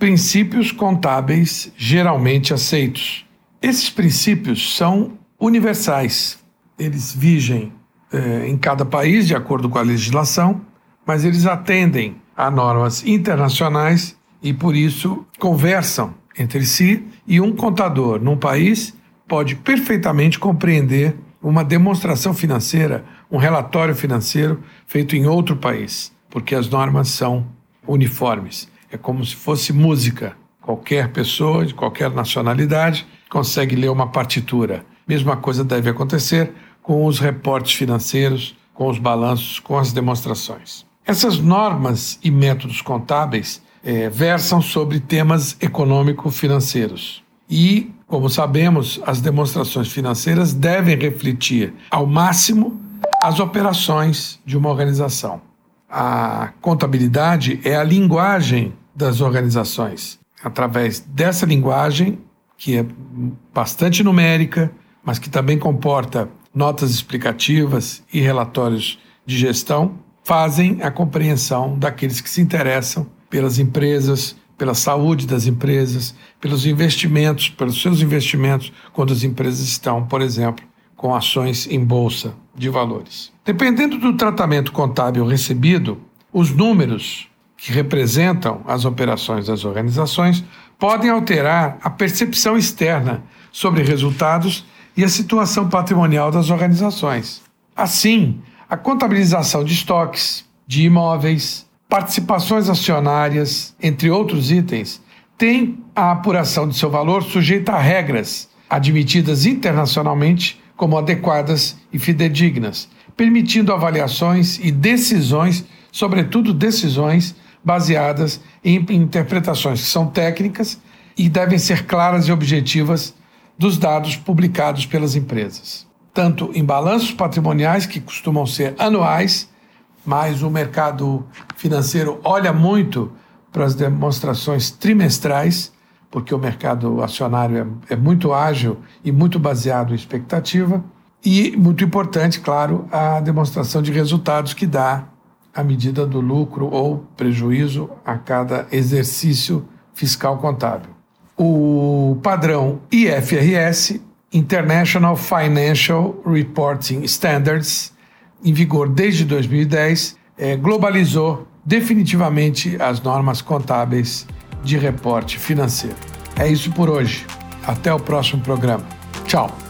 princípios contábeis geralmente aceitos. Esses princípios são universais. Eles vigem eh, em cada país de acordo com a legislação, mas eles atendem a normas internacionais e por isso conversam entre si e um contador num país pode perfeitamente compreender uma demonstração financeira, um relatório financeiro feito em outro país, porque as normas são uniformes. É como se fosse música. Qualquer pessoa de qualquer nacionalidade consegue ler uma partitura. Mesma coisa deve acontecer com os reportes financeiros, com os balanços, com as demonstrações. Essas normas e métodos contábeis é, versam sobre temas econômico-financeiros. E, como sabemos, as demonstrações financeiras devem refletir ao máximo as operações de uma organização. A contabilidade é a linguagem das organizações. Através dessa linguagem, que é bastante numérica, mas que também comporta notas explicativas e relatórios de gestão, fazem a compreensão daqueles que se interessam pelas empresas, pela saúde das empresas, pelos investimentos, pelos seus investimentos, quando as empresas estão, por exemplo, com ações em bolsa de valores. Dependendo do tratamento contábil recebido, os números que representam as operações das organizações podem alterar a percepção externa sobre resultados e a situação patrimonial das organizações. Assim, a contabilização de estoques, de imóveis, participações acionárias, entre outros itens, tem a apuração de seu valor sujeita a regras admitidas internacionalmente como adequadas e fidedignas, permitindo avaliações e decisões, sobretudo decisões baseadas em interpretações que são técnicas e devem ser claras e objetivas dos dados publicados pelas empresas, tanto em balanços patrimoniais, que costumam ser anuais, mas o mercado financeiro olha muito para as demonstrações trimestrais, porque o mercado acionário é, é muito ágil e muito baseado em expectativa, e, muito importante, claro, a demonstração de resultados que dá a medida do lucro ou prejuízo a cada exercício fiscal contábil. O padrão IFRS, International Financial Reporting Standards, em vigor desde 2010, é, globalizou definitivamente as normas contábeis de reporte financeiro. É isso por hoje. Até o próximo programa. Tchau.